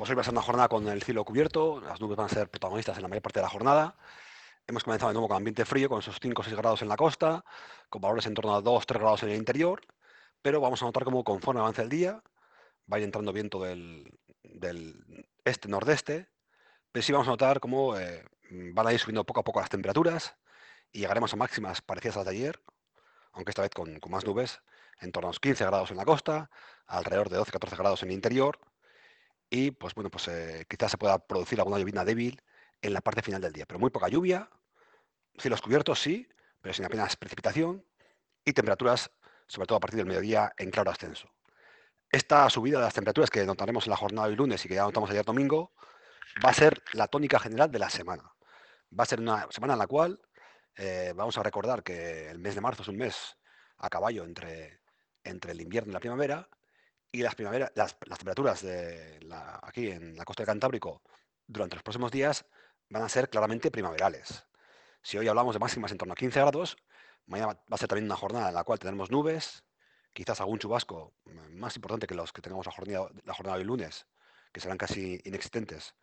Pues hoy va a ser una jornada con el cielo cubierto, las nubes van a ser protagonistas en la mayor parte de la jornada. Hemos comenzado de nuevo con ambiente frío, con esos 5 o 6 grados en la costa, con valores en torno a 2 o 3 grados en el interior, pero vamos a notar cómo conforme avance el día, va a ir entrando viento del, del este-nordeste, pero sí vamos a notar cómo eh, van a ir subiendo poco a poco las temperaturas y llegaremos a máximas parecidas a las de ayer, aunque esta vez con, con más nubes, en torno a los 15 grados en la costa, alrededor de 12-14 grados en el interior, y pues bueno, pues eh, quizás se pueda producir alguna lluvia débil en la parte final del día, pero muy poca lluvia, cielos cubiertos sí, pero sin apenas precipitación y temperaturas, sobre todo a partir del mediodía, en claro ascenso. Esta subida de las temperaturas que notaremos en la jornada de lunes y que ya notamos ayer domingo, va a ser la tónica general de la semana. Va a ser una semana en la cual eh, vamos a recordar que el mes de marzo es un mes a caballo entre, entre el invierno y la primavera, y las, las, temperaturas de aquí en la costa del Cantábrico durante los próximos días van a ser claramente primaverales. Si hoy hablamos de máximas en torno a 15 grados, mañana va a ser también una jornada en la cual tendremos nubes, quizás algún chubasco más importante que los que tenemos la jornada, la jornada de lunes, que serán casi inexistentes,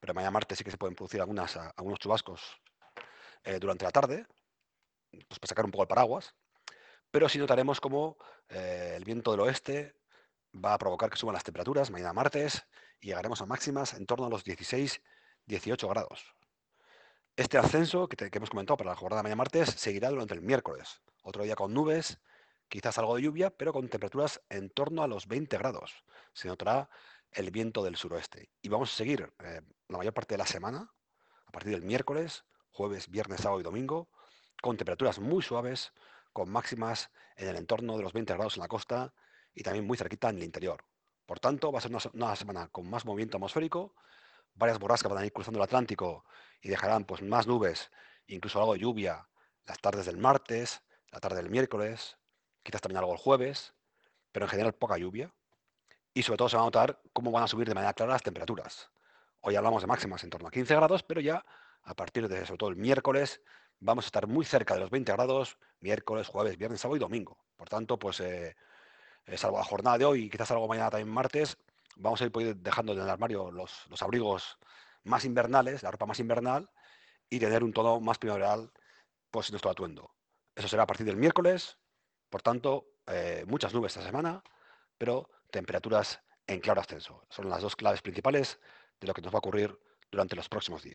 pero mañana martes sí que se pueden producir algunos chubascos eh, durante la tarde, pues para sacar un poco el paraguas, pero sí notaremos como eh, el viento del oeste va a provocar que suban las temperaturas mañana martes y llegaremos a máximas en torno a los 16-18 grados. Este ascenso que, hemos comentado para la jornada de mañana martes seguirá durante el miércoles. Otro día con nubes, quizás algo de lluvia, pero con temperaturas en torno a los 20 grados. Se notará el viento del suroeste. Y vamos a seguir eh, la mayor parte de la semana, a partir del miércoles, jueves, viernes, sábado y domingo, con temperaturas muy suaves, con máximas en el entorno de los 20 grados en la costa y también muy cerquita en el interior. Por tanto, va a ser una, semana con más movimiento atmosférico, varias borrascas van a ir cruzando el Atlántico y dejarán pues, más nubes, incluso algo de lluvia las tardes del martes, la tarde del miércoles, quizás también algo el jueves, pero en general poca lluvia. Y sobre todo se va a notar cómo van a subir de manera clara las temperaturas. Hoy hablamos de máximas en torno a 15 grados, pero ya a partir de sobre todo el miércoles vamos a estar muy cerca de los 20 grados, miércoles, jueves, viernes, sábado y domingo. Por tanto, pues eh, eh, salvo la jornada de hoy y quizás algo mañana también martes, vamos a ir dejando en el armario los, los abrigos más invernales, la ropa más invernal, y tener un tono más primaveral pues, nuestro atuendo. Eso será a partir del miércoles, por tanto, eh, muchas nubes esta semana, pero temperaturas en claro ascenso. Son las dos claves principales de lo que nos va a ocurrir durante los próximos días.